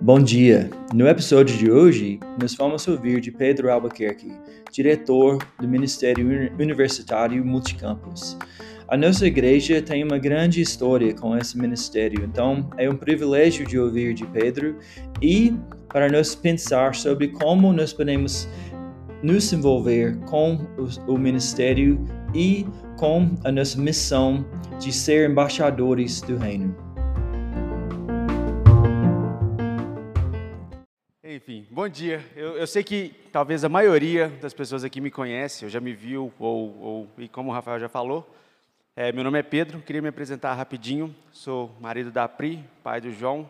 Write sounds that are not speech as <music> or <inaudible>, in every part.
Bom dia! No episódio de hoje, nós vamos ouvir de Pedro Albuquerque, diretor do Ministério Universitário Multicampus. A nossa igreja tem uma grande história com esse ministério, então é um privilégio de ouvir de Pedro e para nós pensar sobre como nós podemos nos envolver com o, ministério e com a nossa missão de ser embaixadores do reino. Enfim, bom dia. Eu, eu, sei que talvez a maioria das pessoas aqui me conhece, ou já me viu, ou, ou e como o Rafael já falou. É, meu nome é Pedro, queria me apresentar rapidinho. Sou marido da Pri, pai do João,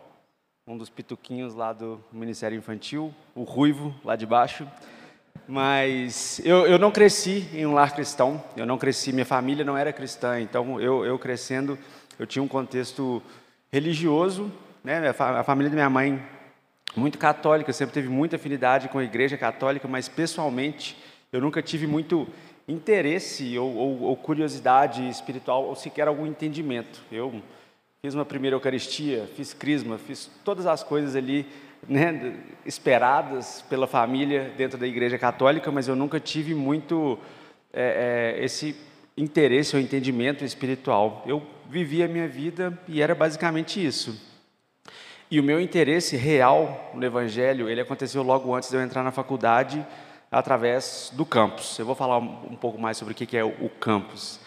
um dos pituquinhos lá do Ministério Infantil, o ruivo lá de baixo. Mas eu, eu não cresci em um lar cristão, eu não cresci, minha família não era cristã, então eu, eu crescendo, eu tinha um contexto religioso, né? A família da minha mãe muito católica, sempre teve muita afinidade com a igreja católica, mas pessoalmente eu nunca tive muito interesse ou, ou, ou, curiosidade espiritual ou sequer algum entendimento. Eu fiz uma primeira Eucaristia, fiz crisma, fiz todas as coisas ali né, esperadas pela família dentro da igreja católica, mas eu nunca tive muito é, é, esse interesse ou entendimento espiritual. Eu vivia a minha vida e era basicamente isso. E o meu interesse real no Evangelho, ele aconteceu logo antes de eu entrar na faculdade, através do campus. Eu vou falar um pouco mais sobre o que é o campus.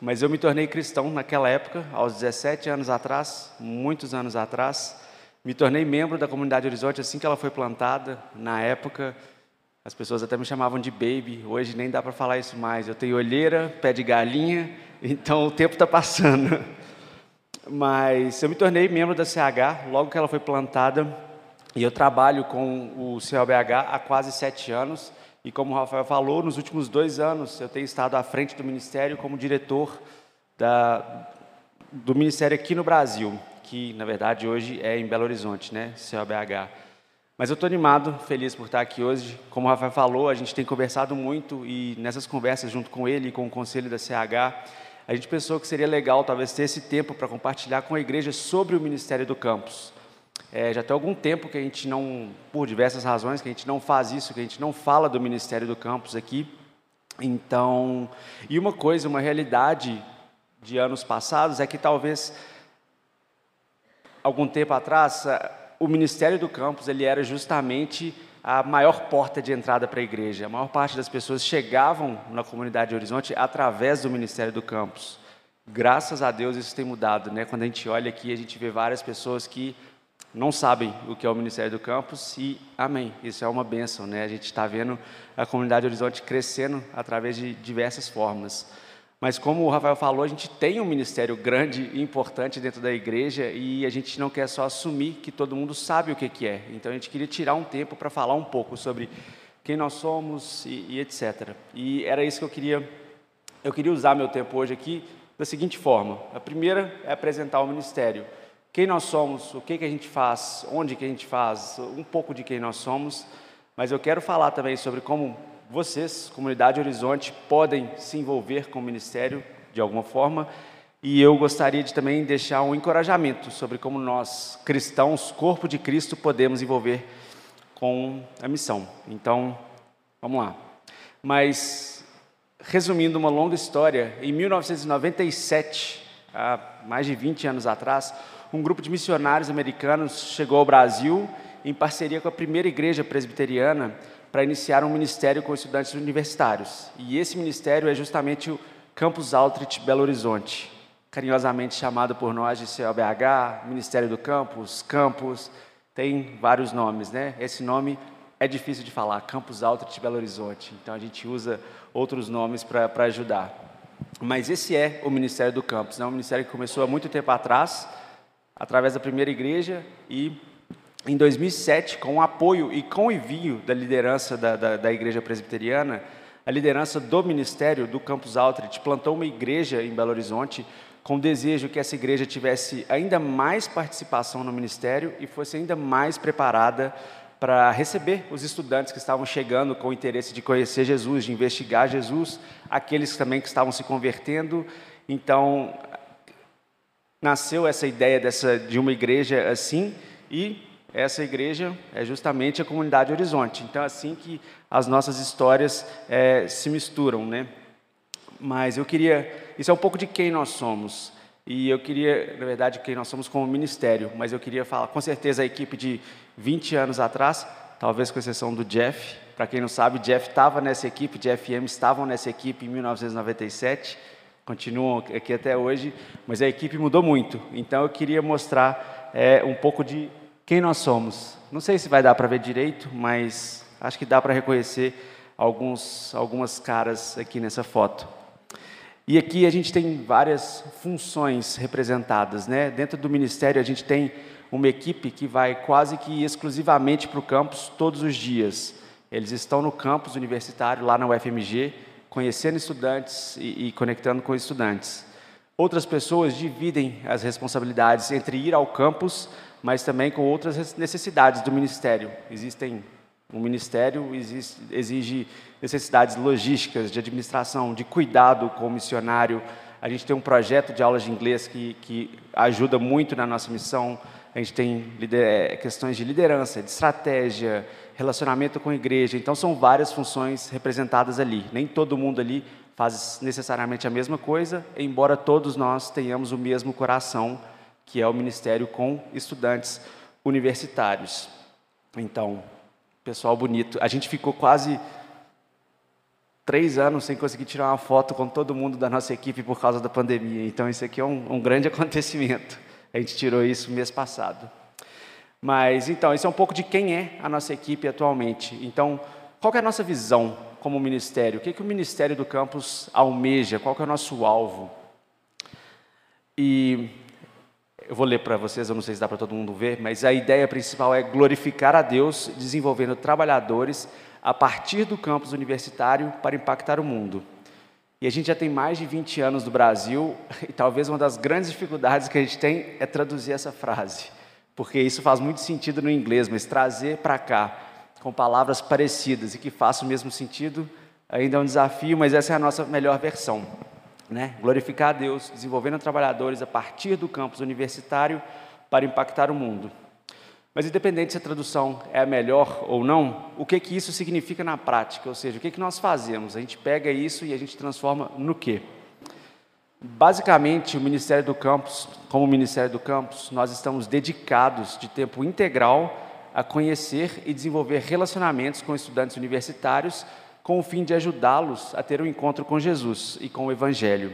Mas eu me tornei cristão naquela época, aos 17 anos atrás, muitos anos atrás. Me tornei membro da comunidade Horizonte assim que ela foi plantada. Na época, as pessoas até me chamavam de baby. Hoje nem dá para falar isso mais. Eu tenho olheira, pé de galinha, <laughs> então o tempo está passando. Mas eu me tornei membro da CH logo que ela foi plantada e eu trabalho com o CLBH há quase sete anos. E como o Rafael falou, nos últimos dois anos eu tenho estado à frente do Ministério como diretor da, do Ministério aqui no Brasil, que na verdade hoje é em Belo Horizonte, né? CLBH. Mas eu estou animado, feliz por estar aqui hoje. Como o Rafael falou, a gente tem conversado muito e nessas conversas junto com ele e com o conselho da CH, a gente pensou que seria legal talvez ter esse tempo para compartilhar com a igreja sobre o ministério do campus. É, já tem algum tempo que a gente não, por diversas razões, que a gente não faz isso, que a gente não fala do ministério do campus aqui. Então, e uma coisa, uma realidade de anos passados é que talvez algum tempo atrás o ministério do campus ele era justamente a maior porta de entrada para a igreja. A maior parte das pessoas chegavam na comunidade Horizonte através do ministério do campus. Graças a Deus isso tem mudado, né? Quando a gente olha aqui, a gente vê várias pessoas que não sabem o que é o Ministério do Campus e amém, isso é uma bênção, né? A gente está vendo a comunidade Horizonte crescendo através de diversas formas. Mas como o Rafael falou, a gente tem um ministério grande e importante dentro da igreja e a gente não quer só assumir que todo mundo sabe o que, que é. Então a gente queria tirar um tempo para falar um pouco sobre quem nós somos e, e, etc. E era isso que eu queria. Eu queria usar meu tempo hoje aqui da seguinte forma: a primeira é apresentar o ministério, quem nós somos, o que que a gente faz, onde que a gente faz, um pouco de quem nós somos. Mas eu quero falar também sobre como vocês, comunidade Horizonte, podem se envolver com o ministério de alguma forma. E eu gostaria de também deixar um encorajamento sobre como nós, cristãos, corpo de Cristo, podemos envolver com a missão. Então, vamos lá. Mas, resumindo uma longa história, em 1997, há mais de 20 anos atrás, um grupo de missionários americanos chegou ao Brasil em parceria com a primeira igreja presbiteriana para iniciar um ministério com estudantes universitários. E esse ministério é justamente o Campus Outreach Belo Horizonte, carinhosamente chamado por nós de CLBH, Ministério do Campus, Campus, tem vários nomes, né? Esse nome é difícil de falar, Campus Outreach Belo Horizonte, então a gente usa outros nomes para ajudar. Mas esse é o Ministério do Campus, é um ministério que começou há muito tempo atrás, através da primeira igreja e em 2007, com o apoio e com o envio da liderança da, da, da Igreja Presbiteriana, a liderança do Ministério do Campus Outreach plantou uma igreja em Belo Horizonte com o desejo que essa igreja tivesse ainda mais participação no ministério e fosse ainda mais preparada para receber os estudantes que estavam chegando com o interesse de conhecer Jesus, de investigar Jesus, aqueles também que estavam se convertendo. Então, nasceu essa ideia dessa, de uma igreja assim, e essa igreja é justamente a comunidade Horizonte. Então, é assim que as nossas histórias é, se misturam, né? Mas eu queria, isso é um pouco de quem nós somos. E eu queria, na verdade, quem nós somos como ministério, mas eu queria falar, com certeza, a equipe de 20 anos atrás, talvez com exceção do Jeff. Para quem não sabe, Jeff estava nessa equipe, Jeff e M estavam nessa equipe em 1997, continuam aqui até hoje, mas a equipe mudou muito. Então eu queria mostrar é, um pouco de quem nós somos. Não sei se vai dar para ver direito, mas acho que dá para reconhecer alguns, algumas caras aqui nessa foto. E aqui a gente tem várias funções representadas, né? Dentro do ministério a gente tem uma equipe que vai quase que exclusivamente para o campus todos os dias. Eles estão no campus universitário lá na UFMG, conhecendo estudantes e, e conectando com estudantes. Outras pessoas dividem as responsabilidades entre ir ao campus mas também com outras necessidades do ministério. Existem um ministério exige necessidades logísticas, de administração, de cuidado com o missionário. A gente tem um projeto de aulas de inglês que, que ajuda muito na nossa missão. A gente tem é, questões de liderança, de estratégia, relacionamento com a igreja. Então, são várias funções representadas ali. Nem todo mundo ali faz necessariamente a mesma coisa, embora todos nós tenhamos o mesmo coração que é o ministério com estudantes universitários. Então, pessoal bonito. A gente ficou quase três anos sem conseguir tirar uma foto com todo mundo da nossa equipe por causa da pandemia. Então, isso aqui é um, um grande <laughs> acontecimento. A gente tirou isso mês passado. Mas, então, isso é um pouco de quem é a nossa equipe atualmente. Então, qual é a nossa visão como ministério? O que, é que o Ministério do Campus almeja? Qual é o nosso alvo? E eu vou ler para vocês, eu não sei se dá para todo mundo ver, mas a ideia principal é glorificar a Deus, desenvolvendo trabalhadores a partir do campus universitário para impactar o mundo. E a gente já tem mais de 20 anos no Brasil, <laughs> e talvez uma das grandes dificuldades que a gente tem é traduzir essa frase, porque isso faz muito sentido no inglês, mas trazer para cá com palavras parecidas e que façam o mesmo sentido ainda é um desafio, mas essa é a nossa melhor versão né? glorificar a Deus, desenvolvendo trabalhadores a partir do campus universitário para impactar o mundo. Mas independente se a tradução é a melhor ou não, o que que isso significa na prática? Ou seja, o que que nós fazemos? A gente pega isso e a gente transforma no quê? Basicamente, o Ministério do Campus, como Ministério do Campus, nós estamos dedicados de tempo integral a conhecer e desenvolver relacionamentos com estudantes universitários com o fim de ajudá-los a ter um encontro com Jesus e com o Evangelho.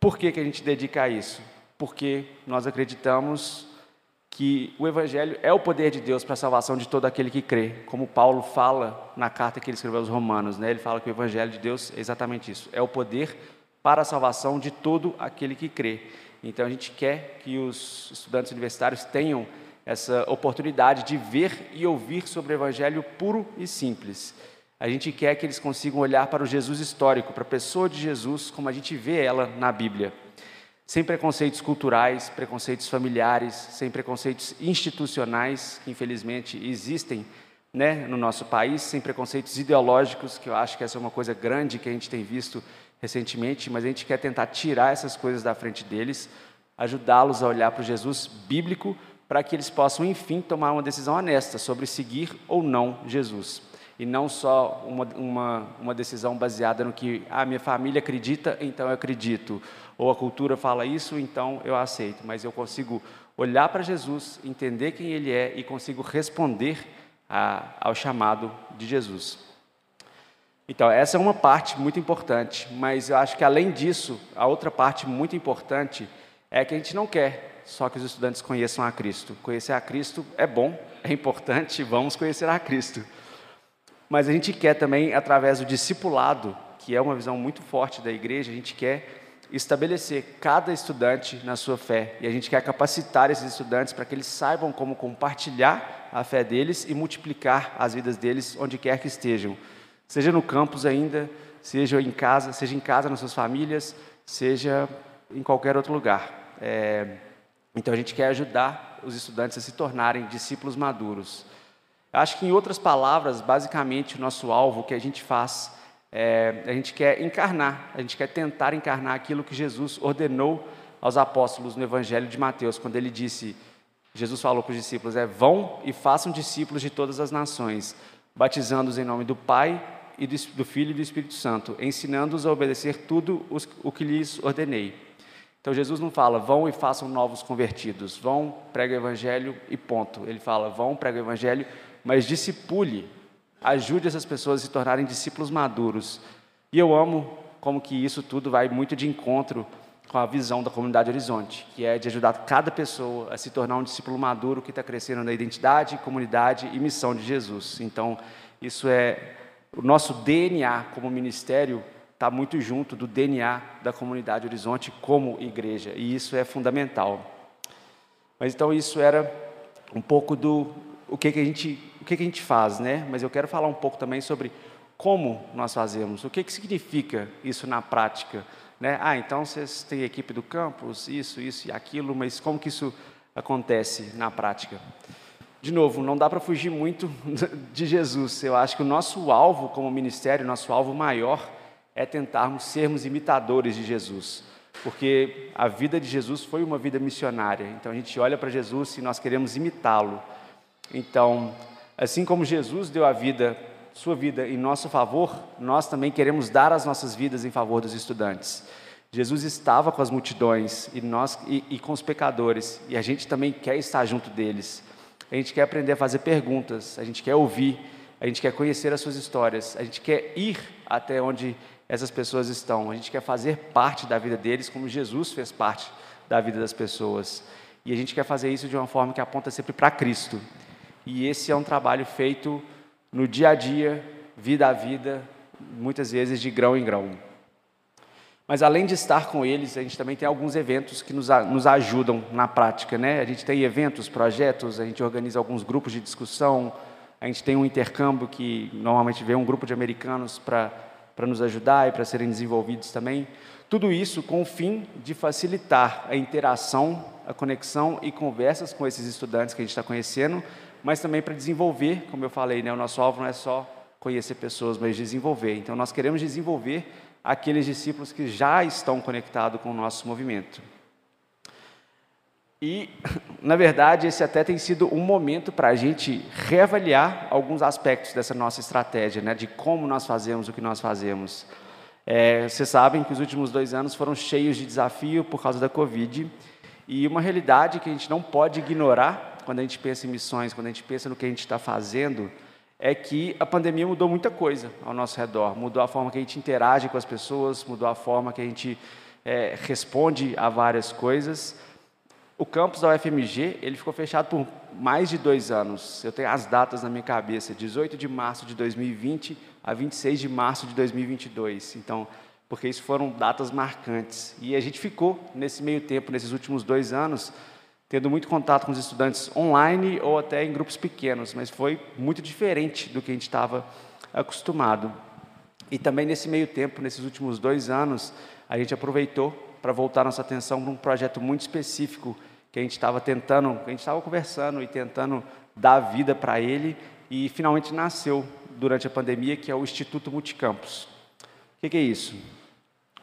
Por que, que a gente dedica a isso? Porque nós acreditamos que o Evangelho é o poder de Deus para a salvação de todo aquele que crê, como Paulo fala na carta que ele escreveu aos Romanos, né? ele fala que o Evangelho de Deus é exatamente isso, é o poder para a salvação de todo aquele que crê. Então a gente quer que os estudantes universitários tenham essa oportunidade de ver e ouvir sobre o Evangelho puro e simples. A gente quer que eles consigam olhar para o Jesus histórico, para a pessoa de Jesus, como a gente vê ela na Bíblia. Sem preconceitos culturais, preconceitos familiares, sem preconceitos institucionais, que infelizmente existem né, no nosso país, sem preconceitos ideológicos, que eu acho que essa é uma coisa grande que a gente tem visto recentemente, mas a gente quer tentar tirar essas coisas da frente deles, ajudá-los a olhar para o Jesus bíblico, para que eles possam, enfim, tomar uma decisão honesta sobre seguir ou não Jesus e não só uma, uma, uma decisão baseada no que a ah, minha família acredita, então eu acredito, ou a cultura fala isso, então eu aceito, mas eu consigo olhar para Jesus, entender quem Ele é e consigo responder a, ao chamado de Jesus. Então, essa é uma parte muito importante, mas eu acho que além disso, a outra parte muito importante é que a gente não quer só que os estudantes conheçam a Cristo. Conhecer a Cristo é bom, é importante, vamos conhecer a Cristo. Mas a gente quer também, através do discipulado, que é uma visão muito forte da igreja, a gente quer estabelecer cada estudante na sua fé. E a gente quer capacitar esses estudantes para que eles saibam como compartilhar a fé deles e multiplicar as vidas deles onde quer que estejam. Seja no campus ainda, seja em casa, seja em casa nas suas famílias, seja em qualquer outro lugar. É... Então a gente quer ajudar os estudantes a se tornarem discípulos maduros. Acho que, em outras palavras, basicamente, o nosso alvo, o que a gente faz, é, a gente quer encarnar, a gente quer tentar encarnar aquilo que Jesus ordenou aos apóstolos no Evangelho de Mateus, quando ele disse, Jesus falou para os discípulos, é vão e façam discípulos de todas as nações, batizando-os em nome do Pai e do Filho e do Espírito Santo, ensinando-os a obedecer tudo o que lhes ordenei. Então Jesus não fala, vão e façam novos convertidos, vão, prega o Evangelho e ponto. Ele fala, vão, prega o Evangelho, mas discipule ajude essas pessoas a se tornarem discípulos maduros. E eu amo como que isso tudo vai muito de encontro com a visão da comunidade Horizonte, que é de ajudar cada pessoa a se tornar um discípulo maduro que está crescendo na identidade, comunidade e missão de Jesus. Então, isso é o nosso DNA como ministério está muito junto do DNA da comunidade Horizonte como igreja, e isso é fundamental. Mas então isso era um pouco do o que, que a gente o que, a gente faz, né? Mas eu quero falar um pouco também sobre como nós fazemos, o que, que significa isso na prática. Né? Ah, então vocês têm equipe do campus, isso, isso e aquilo, mas como que isso acontece na prática? De novo, não dá para fugir muito <laughs> de Jesus. Eu acho que o nosso alvo como ministério, nosso alvo maior, é tentarmos sermos imitadores de Jesus. Porque a vida de Jesus foi uma vida missionária. Então a gente olha para Jesus e nós queremos imitá-lo. Então, Assim como Jesus deu a vida, sua vida em nosso favor, nós também queremos dar as nossas vidas em favor dos estudantes. Jesus estava com as multidões e, nós, e, e com os pecadores, e a gente também quer estar junto deles. A gente quer aprender a fazer perguntas, a gente quer ouvir, a gente quer conhecer as suas histórias, a gente quer ir até onde essas pessoas estão, a gente quer fazer parte da vida deles como Jesus fez parte da vida das pessoas. E a gente quer fazer isso de uma forma que aponta sempre para Cristo e esse é um trabalho feito no dia a dia, vida a vida, muitas vezes de grão em grão. Mas além de estar com eles, a gente também tem alguns eventos que nos, nos ajudam na prática, né? A gente tem eventos, projetos, a gente organiza alguns grupos de discussão, a gente tem um intercâmbio que normalmente vem um grupo de americanos para nos ajudar e para serem desenvolvidos também. Tudo isso com o fim de facilitar a interação, a conexão e conversas com esses estudantes que a gente está conhecendo, mas também para desenvolver, como eu falei, né, o nosso alvo não é só conhecer pessoas, mas desenvolver. Então, nós queremos desenvolver aqueles discípulos que já estão conectados com o nosso movimento. E, <laughs> na verdade, esse até tem sido um momento para a gente reavaliar alguns aspectos dessa nossa estratégia, né, de como nós fazemos o que nós fazemos. É, vocês sabem que os últimos dois anos foram cheios de desafio por causa da Covid, e uma realidade que a gente não pode ignorar quando a gente pensa em missões, quando a gente pensa no que a gente está fazendo, é que a pandemia mudou muita coisa ao nosso redor. Mudou a forma que a gente interage com as pessoas, mudou a forma que a gente é, responde a várias coisas. O campus da UFMG ele ficou fechado por mais de dois anos. Eu tenho as datas na minha cabeça: 18 de março de 2020 a 26 de março de 2022. Então, porque isso foram datas marcantes. E a gente ficou nesse meio tempo, nesses últimos dois anos, tendo muito contato com os estudantes online ou até em grupos pequenos, mas foi muito diferente do que a gente estava acostumado. E também nesse meio tempo, nesses últimos dois anos, a gente aproveitou para voltar nossa atenção para um projeto muito específico que a gente estava tentando, a gente estava conversando e tentando dar vida para ele e finalmente nasceu durante a pandemia, que é o Instituto Multicampus. O que, que é isso?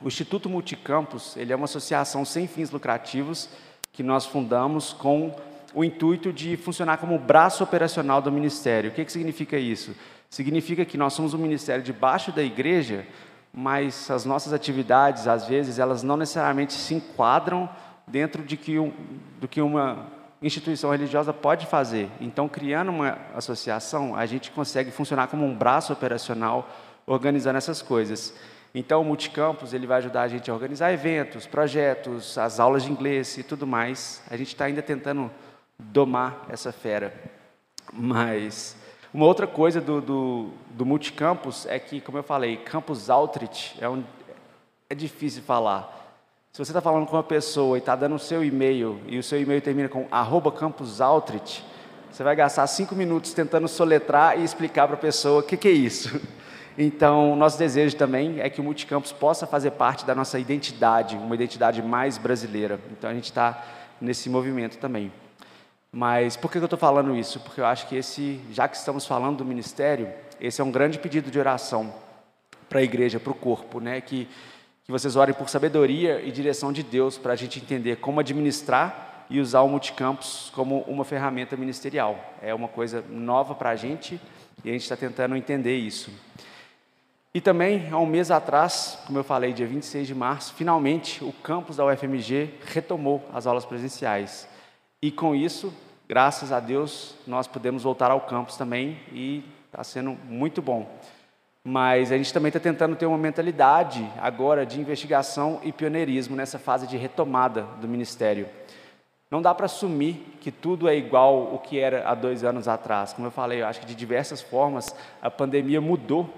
O Instituto Multicampus ele é uma associação sem fins lucrativos que nós fundamos com o intuito de funcionar como braço operacional do ministério. O que, que significa isso? Significa que nós somos um ministério debaixo da igreja, mas as nossas atividades, às vezes, elas não necessariamente se enquadram dentro de que um, do que uma instituição religiosa pode fazer. Então, criando uma associação, a gente consegue funcionar como um braço operacional organizando essas coisas. Então, o Multicampus ele vai ajudar a gente a organizar eventos, projetos, as aulas de inglês e tudo mais. A gente está ainda tentando domar essa fera. Mas uma outra coisa do, do, do Multicampus é que, como eu falei, Campus Outreach é, um, é difícil falar. Se você está falando com uma pessoa e está dando o seu e-mail e o seu e-mail termina com arroba Campus Outreach, você vai gastar cinco minutos tentando soletrar e explicar para a pessoa o que, que é isso. Então, nosso desejo também é que o Multicampus possa fazer parte da nossa identidade, uma identidade mais brasileira. Então, a gente está nesse movimento também. Mas por que eu estou falando isso? Porque eu acho que esse, já que estamos falando do ministério, esse é um grande pedido de oração para a igreja, para o corpo, né? Que, que vocês orem por sabedoria e direção de Deus para a gente entender como administrar e usar o multicampus como uma ferramenta ministerial. É uma coisa nova para a gente e a gente está tentando entender isso. E também, há um mês atrás, como eu falei, dia 26 de março, finalmente o campus da UFMG retomou as aulas presenciais. E com isso, graças a Deus, nós podemos voltar ao campus também e está sendo muito bom. Mas a gente também está tentando ter uma mentalidade agora de investigação e pioneirismo nessa fase de retomada do ministério. Não dá para assumir que tudo é igual o que era há dois anos atrás. Como eu falei, eu acho que de diversas formas a pandemia mudou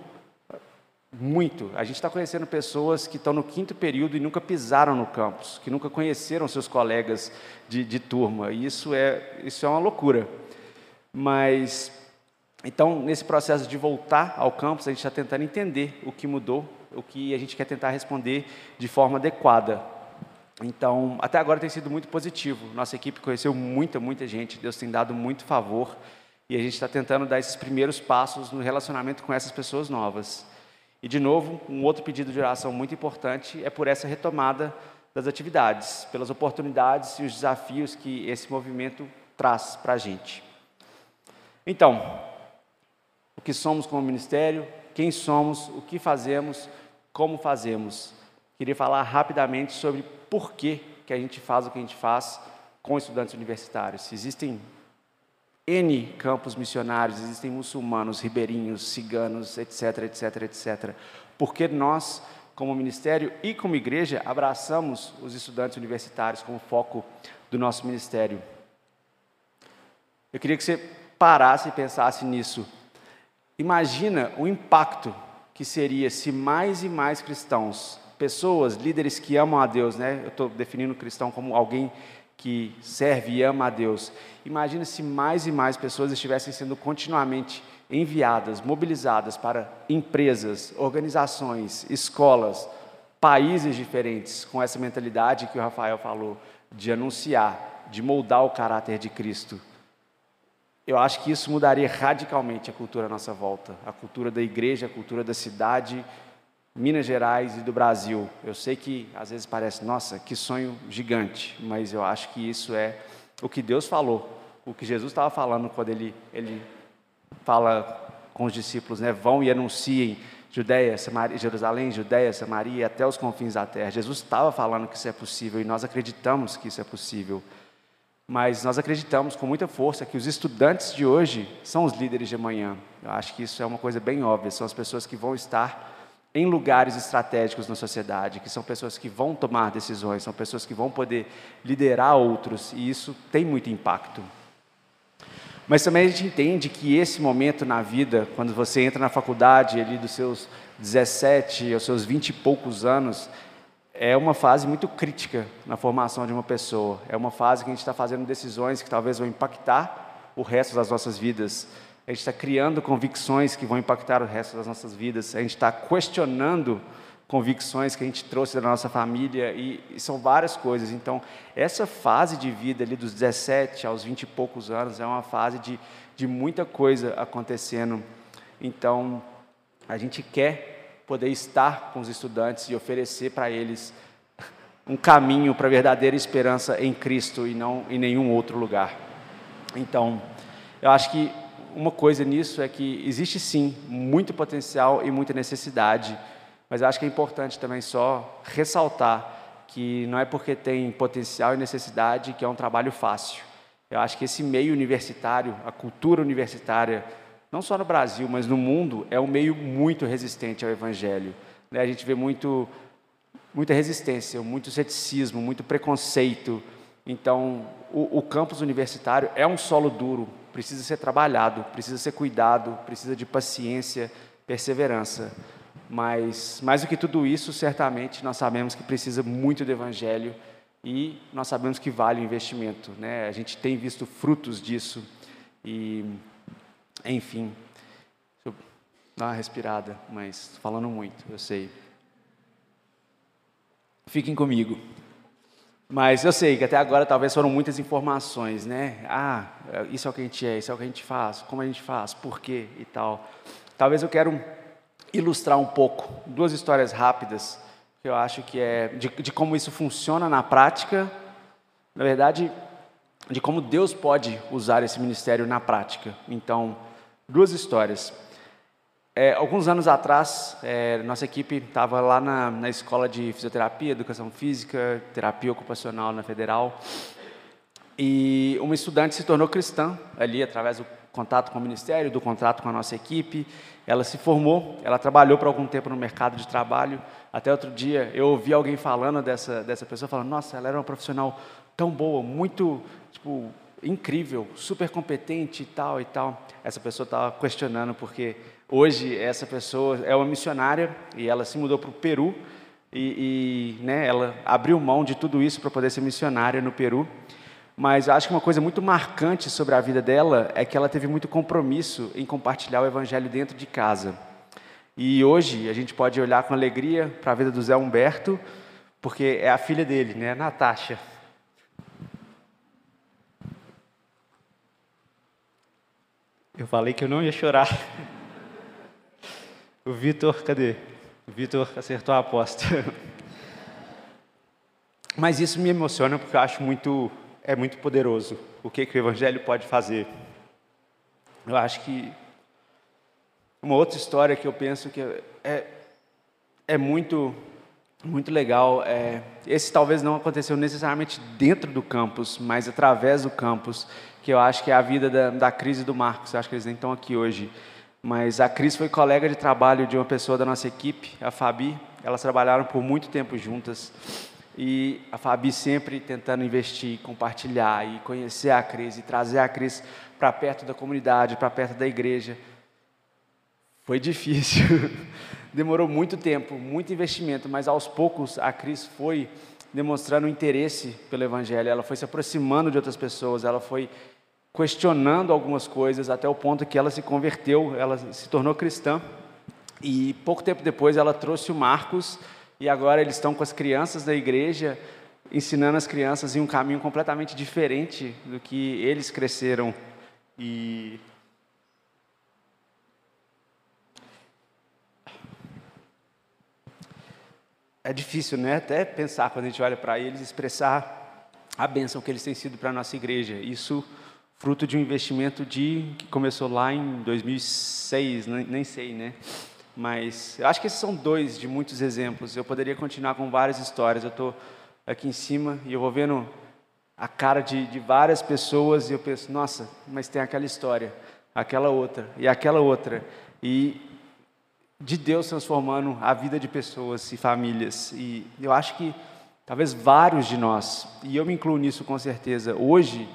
muito. A gente está conhecendo pessoas que estão no quinto período e nunca pisaram no campus, que nunca conheceram seus colegas de, de turma. E isso é, isso é uma loucura. Mas, então, nesse processo de voltar ao campus, a gente está tentando entender o que mudou, o que a gente quer tentar responder de forma adequada. Então, até agora tem sido muito positivo. Nossa equipe conheceu muita, muita gente. Deus tem dado muito favor. E a gente está tentando dar esses primeiros passos no relacionamento com essas pessoas novas. E, de novo, um outro pedido de oração muito importante é por essa retomada das atividades, pelas oportunidades e os desafios que esse movimento traz para a gente. Então, o que somos como ministério, quem somos, o que fazemos, como fazemos. Queria falar rapidamente sobre por que, que a gente faz o que a gente faz com estudantes universitários. Existem N campos missionários, existem muçulmanos, ribeirinhos, ciganos, etc, etc, etc. Porque nós, como ministério e como igreja, abraçamos os estudantes universitários como foco do nosso ministério. Eu queria que você parasse e pensasse nisso. Imagina o impacto que seria se mais e mais cristãos, pessoas, líderes que amam a Deus, né? Eu estou definindo cristão como alguém que serve e ama a Deus. Imagina se mais e mais pessoas estivessem sendo continuamente enviadas, mobilizadas para empresas, organizações, escolas, países diferentes, com essa mentalidade que o Rafael falou, de anunciar, de moldar o caráter de Cristo. Eu acho que isso mudaria radicalmente a cultura à nossa volta, a cultura da igreja, a cultura da cidade Minas Gerais e do Brasil. Eu sei que às vezes parece, nossa, que sonho gigante, mas eu acho que isso é o que Deus falou, o que Jesus estava falando quando ele, ele fala com os discípulos, né? Vão e anunciem Judéia, Samaria, Jerusalém, Judéia, Samaria, até os confins da terra. Jesus estava falando que isso é possível e nós acreditamos que isso é possível. Mas nós acreditamos com muita força que os estudantes de hoje são os líderes de amanhã. Eu acho que isso é uma coisa bem óbvia, são as pessoas que vão estar em lugares estratégicos na sociedade, que são pessoas que vão tomar decisões, são pessoas que vão poder liderar outros, e isso tem muito impacto. Mas também a gente entende que esse momento na vida, quando você entra na faculdade ali dos seus 17 aos seus 20 e poucos anos, é uma fase muito crítica na formação de uma pessoa. É uma fase que a gente está fazendo decisões que talvez vão impactar o resto das nossas vidas. A gente está criando convicções que vão impactar o resto das nossas vidas. A gente está questionando convicções que a gente trouxe da nossa família e, e, são várias coisas. Então, essa fase de vida ali dos 17 aos 20 e poucos anos é uma fase de, de muita coisa acontecendo. Então, a gente quer poder estar com os estudantes e oferecer para eles um caminho para a verdadeira esperança em Cristo e não em nenhum outro lugar. Então, eu acho que uma coisa nisso é que existe sim muito potencial e muita necessidade, mas acho que é importante também só ressaltar que não é porque tem potencial e necessidade que é um trabalho fácil. Eu acho que esse meio universitário, a cultura universitária, não só no Brasil, mas no mundo, é um meio muito resistente ao Evangelho. Né? A gente vê muito, muita resistência, muito ceticismo, muito preconceito. Então, o, o campus universitário é um solo duro, precisa ser trabalhado, precisa ser cuidado, precisa de paciência, perseverança. Mas, mais do que tudo isso, certamente nós sabemos que precisa muito do Evangelho e nós sabemos que vale o investimento. Né? A gente tem visto frutos disso e, enfim, deixa eu dar uma respirada, mas falando muito, eu sei. Fiquem comigo. Mas eu sei que até agora talvez foram muitas informações, né? Ah, isso é o que a gente é, isso é o que a gente faz, como a gente faz, por quê e tal. Talvez eu quero ilustrar um pouco duas histórias rápidas que eu acho que é de, de como isso funciona na prática, na verdade, de como Deus pode usar esse ministério na prática. Então, duas histórias. É, alguns anos atrás, é, nossa equipe estava lá na, na escola de fisioterapia, educação física, terapia ocupacional na Federal, e uma estudante se tornou cristã ali através do contato com o ministério, do contrato com a nossa equipe. Ela se formou, ela trabalhou por algum tempo no mercado de trabalho. Até outro dia eu ouvi alguém falando dessa, dessa pessoa, falando: Nossa, ela era uma profissional tão boa, muito tipo, incrível, super competente e tal e tal. Essa pessoa estava questionando porque hoje essa pessoa é uma missionária e ela se mudou para o Peru e, e né, ela abriu mão de tudo isso para poder ser missionária no Peru. Mas acho que uma coisa muito marcante sobre a vida dela é que ela teve muito compromisso em compartilhar o evangelho dentro de casa. E hoje a gente pode olhar com alegria para a vida do Zé Humberto, porque é a filha dele, né, Natasha. Eu falei que eu não ia chorar. O Vitor, cadê? O Vitor acertou a aposta. <laughs> Mas isso me emociona porque eu acho muito é muito poderoso. O que, que o Evangelho pode fazer? Eu acho que uma outra história que eu penso que é, é muito, muito legal, é, esse talvez não aconteceu necessariamente dentro do campus, mas através do campus, que eu acho que é a vida da, da Cris e do Marcos, eu acho que eles nem estão aqui hoje, mas a Cris foi colega de trabalho de uma pessoa da nossa equipe, a Fabi, elas trabalharam por muito tempo juntas, e a Fabi sempre tentando investir, compartilhar e conhecer a Cris e trazer a Cris para perto da comunidade, para perto da igreja. Foi difícil, <laughs> demorou muito tempo, muito investimento, mas aos poucos a Cris foi demonstrando interesse pelo Evangelho, ela foi se aproximando de outras pessoas, ela foi questionando algumas coisas até o ponto que ela se converteu, ela se tornou cristã. E pouco tempo depois ela trouxe o Marcos e agora eles estão com as crianças da igreja, ensinando as crianças em um caminho completamente diferente do que eles cresceram. E é difícil, né? Até pensar quando a gente olha para eles, expressar a bênção que eles têm sido para a nossa igreja. Isso fruto de um investimento de que começou lá em 2006, nem, sei, né? Mas acho que esses são dois de muitos exemplos. Eu poderia continuar com várias histórias. Eu estou aqui em cima e eu vou vendo a cara de, de várias pessoas e eu penso, nossa, mas tem aquela história, aquela outra e aquela outra. E de Deus transformando a vida de pessoas e famílias. E eu acho que talvez vários de nós, e eu me incluo nisso com certeza, hoje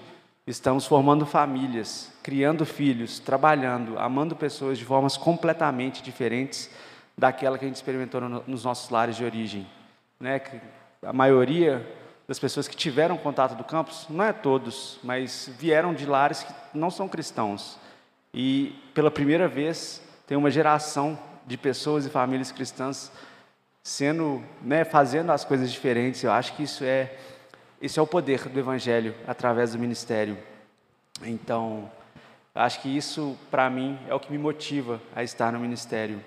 Estamos formando famílias, criando filhos, trabalhando, amando pessoas de formas completamente diferentes daquela que a gente experimentou no, nos nossos lares de origem. Né? A maioria das pessoas que tiveram contato do campus, não é todos, mas vieram de lares que não são cristãos. E pela primeira vez tem uma geração de pessoas e famílias cristãs sendo, né, fazendo as coisas diferentes. Eu acho que isso é esse é o poder do Evangelho através do ministério. Então, acho que isso, para mim, é o que me motiva a estar no ministério.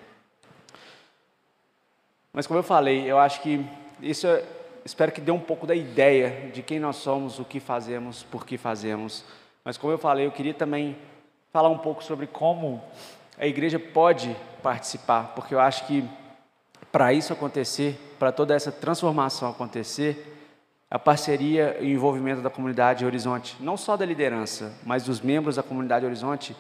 Mas, como eu falei, eu acho que isso, é, espero que dê um pouco da ideia de quem nós somos, o que fazemos, por que fazemos. Mas, como eu falei, eu queria também falar um pouco sobre como a igreja pode participar, porque eu acho que para isso acontecer, para toda essa transformação acontecer, a parceria e o envolvimento da comunidade Horizonte, não só da liderança, mas dos membros da comunidade Horizonte,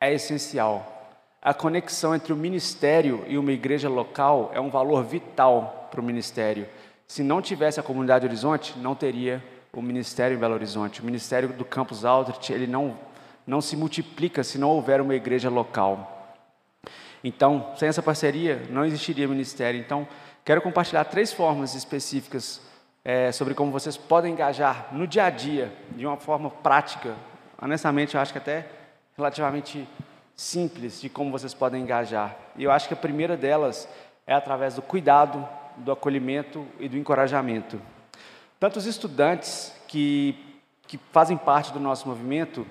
é essencial. A conexão entre o ministério e uma igreja local é um valor vital para o ministério. Se não tivesse a comunidade Horizonte, não teria o ministério em Belo Horizonte. O ministério do Campus Aldrich, ele não, não se multiplica se não houver uma igreja local. Então, sem essa parceria, não existiria ministério. Então, quero compartilhar três formas específicas é, sobre como vocês podem engajar no dia a dia, de uma forma prática. Honestamente, eu acho que até relativamente simples de como vocês podem engajar. E eu acho que a primeira delas é através do cuidado, do acolhimento e do encorajamento. Tanto os estudantes que, que fazem parte do nosso movimento,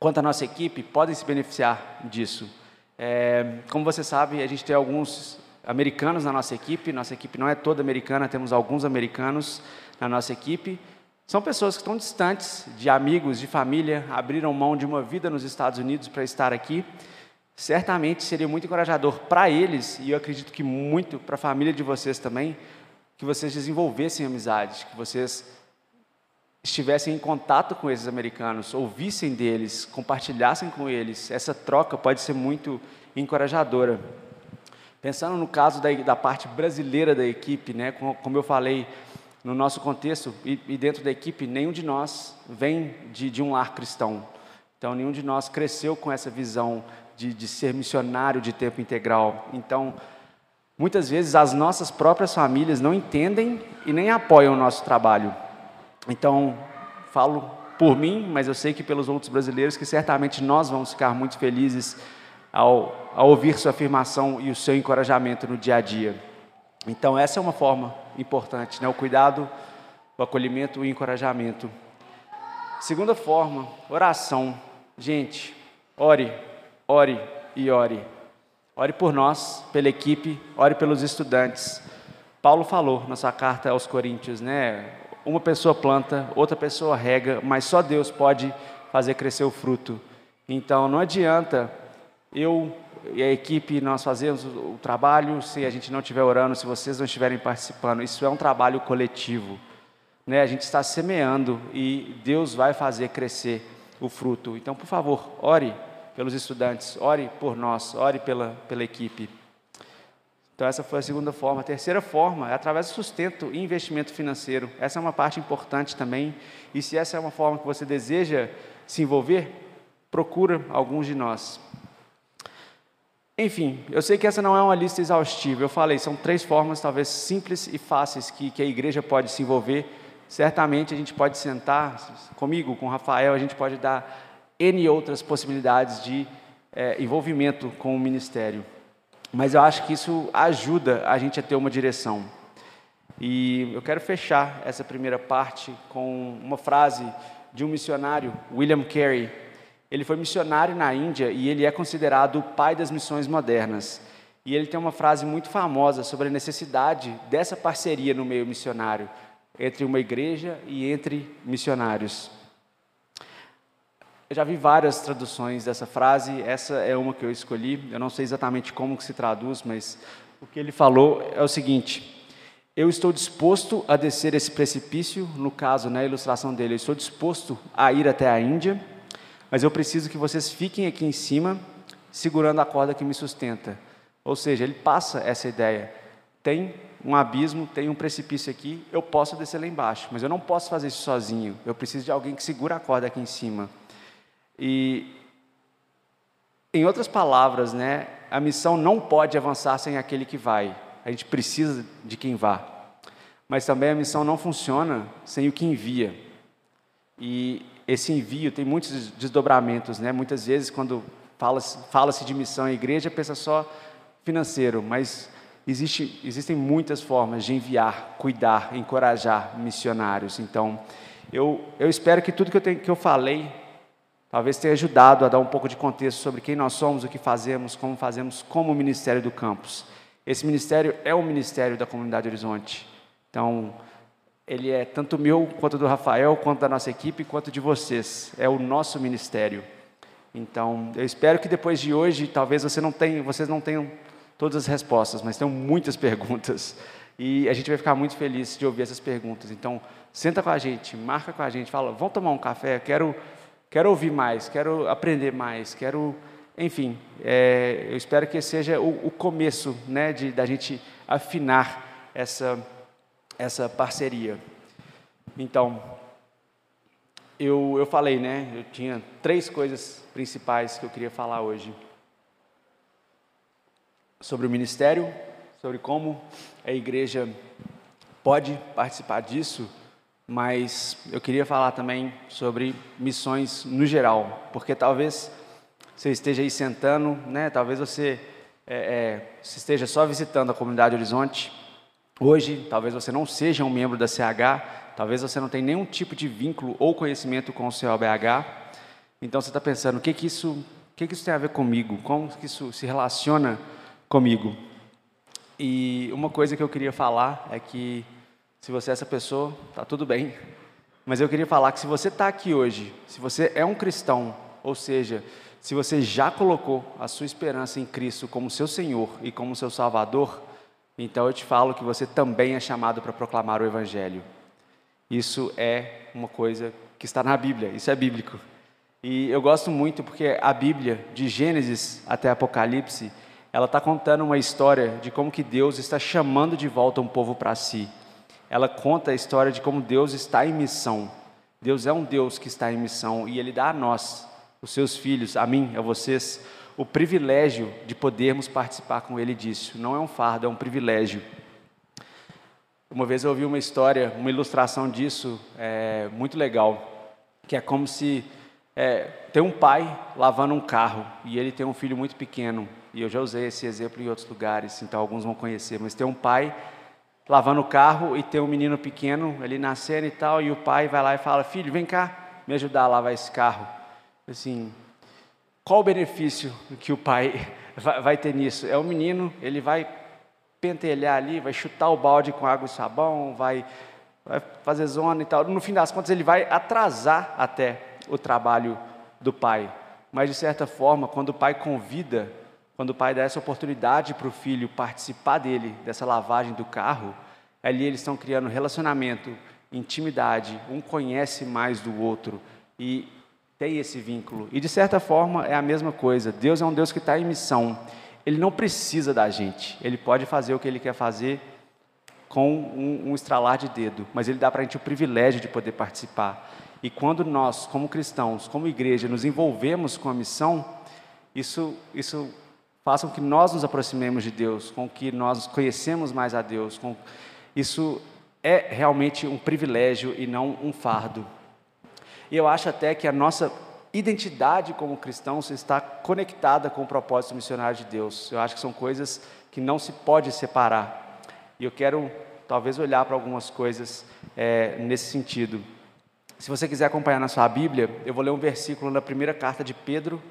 quanto a nossa equipe, podem se beneficiar disso. É, como você sabe, a gente tem alguns americanos na nossa equipe, nossa equipe não é toda americana, temos alguns americanos na nossa equipe. São pessoas que estão distantes de amigos, de família, abriram mão de uma vida nos Estados Unidos para estar aqui. Certamente seria muito encorajador para eles, e eu acredito que muito para a família de vocês também, que vocês desenvolvessem amizade, que vocês estivessem em contato com esses americanos, ouvissem deles, compartilhassem com eles. Essa troca pode ser muito encorajadora. Pensando no caso da, da parte brasileira da equipe, né, como, como eu falei, no nosso contexto e, e, dentro da equipe, nenhum de nós vem de, de, um lar cristão. Então, nenhum de nós cresceu com essa visão de, de ser missionário de tempo integral. Então, muitas vezes as nossas próprias famílias não entendem e nem apoiam o nosso trabalho. Então, falo por mim, mas eu sei que pelos outros brasileiros, que certamente nós vamos ficar muito felizes ao, ao ouvir sua afirmação e o seu encorajamento no dia a dia. Então, essa é uma forma importante, né? o cuidado, o acolhimento e o encorajamento. Segunda forma, oração. Gente, ore, ore e ore. Ore por nós, pela equipe, ore pelos estudantes. Paulo falou na sua carta aos Coríntios, né? Uma pessoa planta, outra pessoa rega, mas só Deus pode fazer crescer o fruto. Então não adianta eu e a equipe, nós fazemos o trabalho, se a gente não estiver orando, se vocês não estiverem participando, isso é um trabalho coletivo. Né? A gente está semeando e Deus vai fazer crescer o fruto. Então, por favor, ore pelos estudantes, ore por nós, ore pela, pela equipe. Então, essa foi a segunda forma. A terceira forma é através do sustento e investimento financeiro. Essa é uma parte importante também. E se essa é uma forma que você deseja se envolver, procura alguns de nós. Enfim, eu sei que essa não é uma lista exaustiva. Eu falei, são três formas, talvez simples e fáceis, que, que a igreja pode se envolver. Certamente a gente pode sentar comigo, com o Rafael, a gente pode dar N outras possibilidades de é, envolvimento com o ministério. Mas eu acho que isso ajuda a gente a ter uma direção. E eu quero fechar essa primeira parte com uma frase de um missionário, William Carey, ele foi missionário na Índia e ele é considerado o pai das missões modernas. E ele tem uma frase muito famosa sobre a necessidade dessa parceria no meio missionário, entre uma igreja e entre missionários. Eu já vi várias traduções dessa frase, essa é uma que eu escolhi. Eu não sei exatamente como que se traduz, mas o que ele falou é o seguinte: Eu estou disposto a descer esse precipício, no caso, na né, ilustração dele, eu estou disposto a ir até a Índia mas eu preciso que vocês fiquem aqui em cima, segurando a corda que me sustenta. Ou seja, ele passa essa ideia. Tem um abismo, tem um precipício aqui, eu posso descer lá embaixo, mas eu não posso fazer isso sozinho. Eu preciso de alguém que segura a corda aqui em cima. E, em outras palavras, né, a missão não pode avançar sem aquele que vai. A gente precisa de quem vá. Mas também a missão não funciona sem o que envia. E esse envio tem muitos desdobramentos, né? Muitas vezes, quando fala-se fala de missão em igreja, pensa só financeiro, mas existe, existem muitas formas de enviar, cuidar, encorajar missionários. Então, eu, eu espero que tudo que eu, tenho, que eu falei talvez tenha ajudado a dar um pouco de contexto sobre quem nós somos, o que fazemos, como fazemos como Ministério do Campus. Esse ministério é o ministério da Comunidade Horizonte. Então, ele é tanto meu, quanto do Rafael, quanto da nossa equipe, quanto de vocês. É o nosso ministério. Então, eu espero que depois de hoje, talvez você não tenha, vocês não tenham todas as respostas, mas tenham muitas <laughs> perguntas. E a gente vai ficar muito feliz de ouvir essas perguntas. Então, senta com a gente, marca com a gente, fala, vamos tomar um café, quero, quero ouvir mais, quero aprender mais, quero, enfim, é, eu espero que seja o, o começo, né, de da gente afinar essa essa parceria. Então, eu, eu falei, né? Eu tinha três coisas principais que eu queria falar hoje: sobre o ministério, sobre como a igreja pode participar disso, mas eu queria falar também sobre missões no geral, porque talvez você esteja aí sentando, né? Talvez você, é, é, esteja só visitando a comunidade Horizonte Hoje, talvez você não seja um membro da CH, talvez você não tenha nenhum tipo de vínculo ou conhecimento com o COBH. Então você está pensando, o que, que isso, o que, que isso tem a ver comigo? Como que isso se relaciona comigo? E uma coisa que eu queria falar é que se você é essa pessoa, tá tudo bem. Mas eu queria falar que se você está aqui hoje, se você é um cristão, ou seja, se você já colocou a sua esperança em Cristo como seu Senhor e como seu Salvador, então eu te falo que você também é chamado para proclamar o Evangelho. Isso é uma coisa que está na Bíblia, isso é bíblico. E eu gosto muito porque a Bíblia, de Gênesis até Apocalipse, ela está contando uma história de como que Deus está chamando de volta um povo para si. Ela conta a história de como Deus está em missão. Deus é um Deus que está em missão e Ele dá a nós, os seus filhos, a mim, a vocês, o privilégio de podermos participar com Ele disso. Não é um fardo, é um privilégio. Uma vez eu ouvi uma história, uma ilustração disso, é, muito legal, que é como se é, tem um pai lavando um carro e ele tem um filho muito pequeno. E eu já usei esse exemplo em outros lugares, então alguns vão conhecer. Mas tem um pai lavando o carro e tem um menino pequeno ali nascendo e tal, e o pai vai lá e fala: Filho, vem cá me ajudar a lavar esse carro. Assim, qual o benefício que o pai <laughs> vai ter nisso? É o menino, ele vai pentelhar ali, vai chutar o balde com água e sabão, vai, vai fazer zona e tal. No fim das contas, ele vai atrasar até o trabalho do pai. Mas, de certa forma, quando o pai convida, quando o pai dá essa oportunidade para o filho participar dele, dessa lavagem do carro, ali eles estão criando relacionamento, intimidade, um conhece mais do outro e tem esse vínculo. E, de certa forma, é a mesma coisa. Deus é um Deus que está em missão. Ele não precisa da gente. Ele pode fazer o que ele quer fazer com um, um estralar de dedo, mas ele dá para a gente o privilégio de poder participar. E quando nós, como cristãos, como igreja, nos envolvemos com a missão, isso, isso faz com que nós nos aproximemos de Deus, com que nós conhecemos mais a Deus. Com... Isso é realmente um privilégio e não um fardo. E eu acho até que a nossa identidade como cristãos está conectada com o propósito missionário de Deus. Eu acho que são coisas que não se pode separar. E eu quero talvez olhar para algumas coisas é, nesse sentido. Se você quiser acompanhar na sua Bíblia, eu vou ler um versículo na primeira carta de Pedro,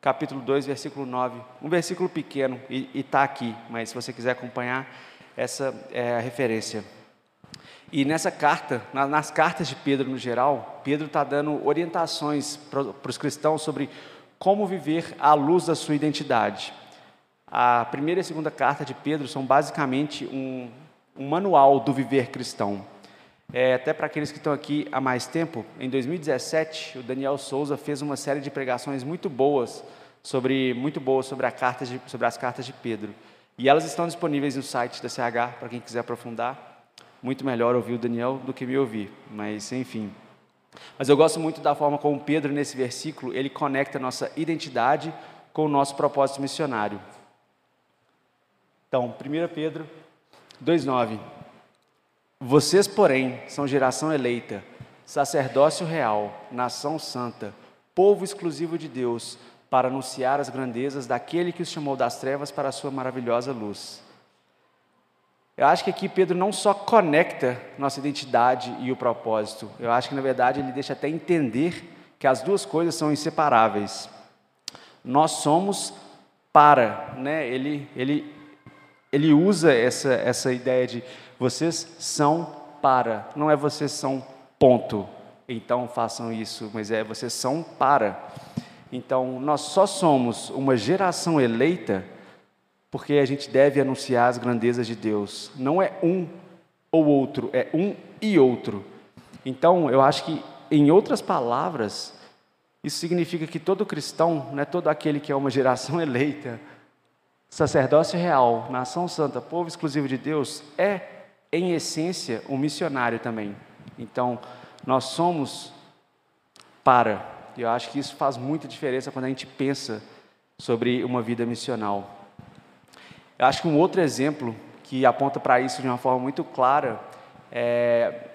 capítulo 2, versículo 9. Um versículo pequeno e está aqui, mas se você quiser acompanhar, essa é a referência. E nessa carta, nas cartas de Pedro no geral, Pedro está dando orientações para os cristãos sobre como viver à luz da sua identidade. A primeira e a segunda carta de Pedro são basicamente um, um manual do viver cristão. É, até para aqueles que estão aqui há mais tempo, em 2017, o Daniel Souza fez uma série de pregações muito boas sobre muito boas sobre, carta de, sobre as cartas de Pedro. E elas estão disponíveis no site da CH para quem quiser aprofundar. Muito melhor ouvir o Daniel do que me ouvir, mas enfim. Mas eu gosto muito da forma como Pedro, nesse versículo, ele conecta nossa identidade com o nosso propósito missionário. Então, 1 Pedro 2,9. Vocês, porém, são geração eleita, sacerdócio real, nação santa, povo exclusivo de Deus, para anunciar as grandezas daquele que os chamou das trevas para a sua maravilhosa luz. Eu acho que aqui Pedro não só conecta nossa identidade e o propósito, eu acho que na verdade ele deixa até entender que as duas coisas são inseparáveis. Nós somos para, né? Ele, ele, ele usa essa, essa ideia de vocês são para, não é vocês são ponto. Então façam isso, mas é vocês são para. Então nós só somos uma geração eleita porque a gente deve anunciar as grandezas de Deus. Não é um ou outro, é um e outro. Então eu acho que, em outras palavras, isso significa que todo cristão, não é todo aquele que é uma geração <laughs> eleita, sacerdócio real, nação santa, povo exclusivo de Deus, é em essência, um missionário também. Então, nós somos para. Eu acho que isso faz muita diferença quando a gente pensa sobre uma vida missional. Acho que um outro exemplo que aponta para isso de uma forma muito clara é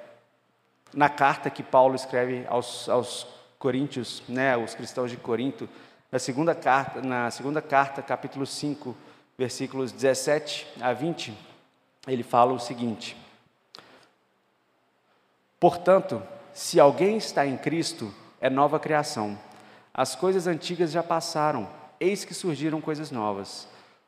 na carta que Paulo escreve aos, aos Coríntios, né, os cristãos de Corinto, na segunda carta, na segunda carta, capítulo 5, versículos 17 a 20 ele fala o seguinte: Portanto, se alguém está em Cristo, é nova criação. As coisas antigas já passaram, eis que surgiram coisas novas.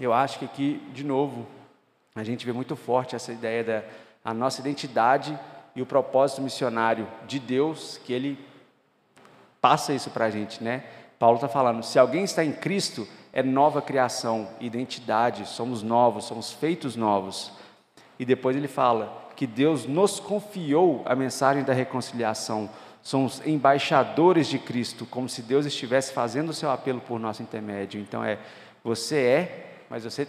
Eu acho que aqui, de novo, a gente vê muito forte essa ideia da a nossa identidade e o propósito missionário de Deus, que Ele passa isso para a gente, né? Paulo está falando: se alguém está em Cristo, é nova criação, identidade, somos novos, somos feitos novos. E depois ele fala que Deus nos confiou a mensagem da reconciliação, somos embaixadores de Cristo, como se Deus estivesse fazendo o seu apelo por nosso intermédio. Então é, você é, mas você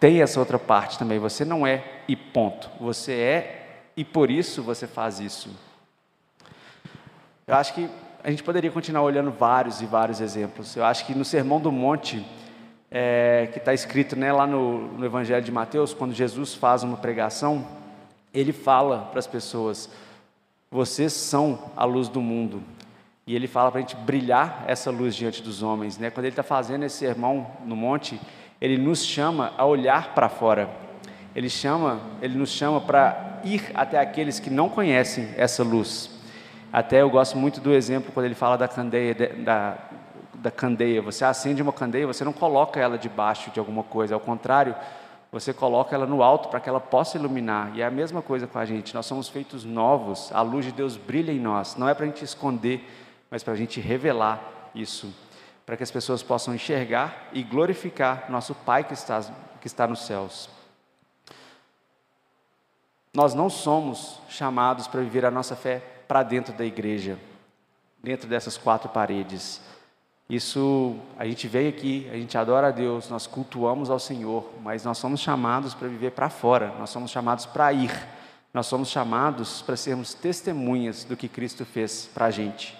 tem essa outra parte também, você não é e ponto. Você é e por isso você faz isso. Eu acho que a gente poderia continuar olhando vários e vários exemplos. Eu acho que no Sermão do Monte, é, que está escrito né, lá no, no, Evangelho de Mateus, quando Jesus faz uma pregação, ele fala para as pessoas: vocês são a luz do mundo. E ele fala para a gente brilhar essa luz diante dos homens. Né? Quando ele está fazendo esse sermão no monte, ele nos chama a olhar para fora. Ele, chama, ele nos chama para ir até aqueles que não conhecem essa luz. Até eu gosto muito do exemplo quando ele fala da candeia, da, da candeia. Você acende uma candeia, você não coloca ela debaixo de alguma coisa, ao contrário, você coloca ela no alto para que ela possa iluminar. E é a mesma coisa com a gente. Nós somos feitos novos, a luz de Deus brilha em nós. Não é para a gente esconder, mas para a gente revelar isso, para que as pessoas possam enxergar e glorificar nosso Pai que está, que está nos céus. Nós não somos chamados para viver a nossa fé para dentro da igreja, dentro dessas quatro paredes. Isso, a gente veio aqui, a gente adora a Deus, nós cultuamos ao Senhor, mas nós somos chamados para viver para fora, nós somos chamados para ir, nós somos chamados para sermos testemunhas do que Cristo fez para a gente.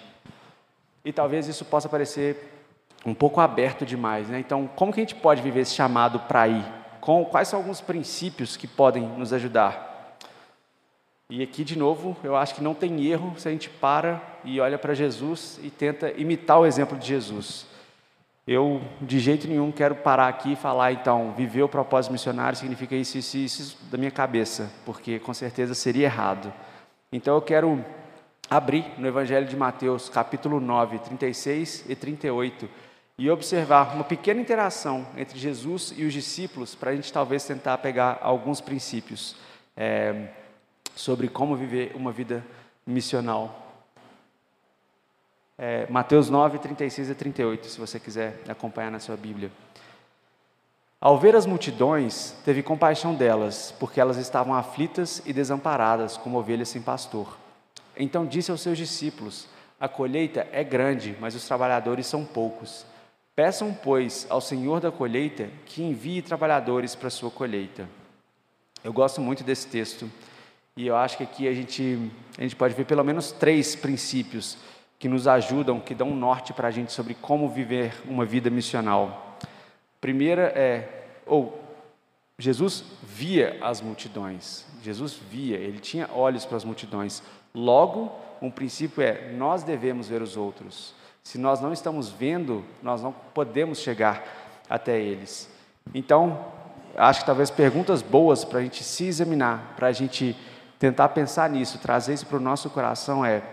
E talvez isso possa parecer um pouco aberto demais, né? Então, como que a gente pode viver esse chamado para ir? Com, quais são alguns princípios que podem nos ajudar? E aqui, de novo, eu acho que não tem erro se a gente para e olha para Jesus e tenta imitar o exemplo de Jesus. Eu, de jeito nenhum, quero parar aqui e falar, então, viver o propósito missionário significa isso, isso, isso da minha cabeça, porque com certeza seria errado. Então, eu quero abrir no Evangelho de Mateus, capítulo 9, 36 e 38, e observar uma pequena interação entre Jesus e os discípulos, para a gente talvez tentar pegar alguns princípios. É, sobre como viver uma vida missional. É, Mateus 9, 36 e 38, se você quiser acompanhar na sua Bíblia. Ao ver as multidões, teve compaixão delas, porque elas estavam aflitas e desamparadas, como ovelhas sem pastor. Então disse aos seus discípulos: A colheita é grande, mas os trabalhadores são poucos. Peçam, pois, ao Senhor da colheita que envie trabalhadores para a sua colheita. Eu gosto muito desse texto e eu acho que aqui a gente, a gente pode ver pelo menos três princípios que nos ajudam, que dão um norte para a gente sobre como viver uma vida missional. Primeira é, ou Jesus via as multidões. Jesus via, ele tinha olhos para as multidões. Logo, um princípio é: nós devemos ver os outros. Se nós não estamos vendo, nós não podemos chegar até eles. Então, acho que talvez perguntas boas para a gente se examinar, para a gente tentar pensar nisso, trazer isso para o nosso coração é: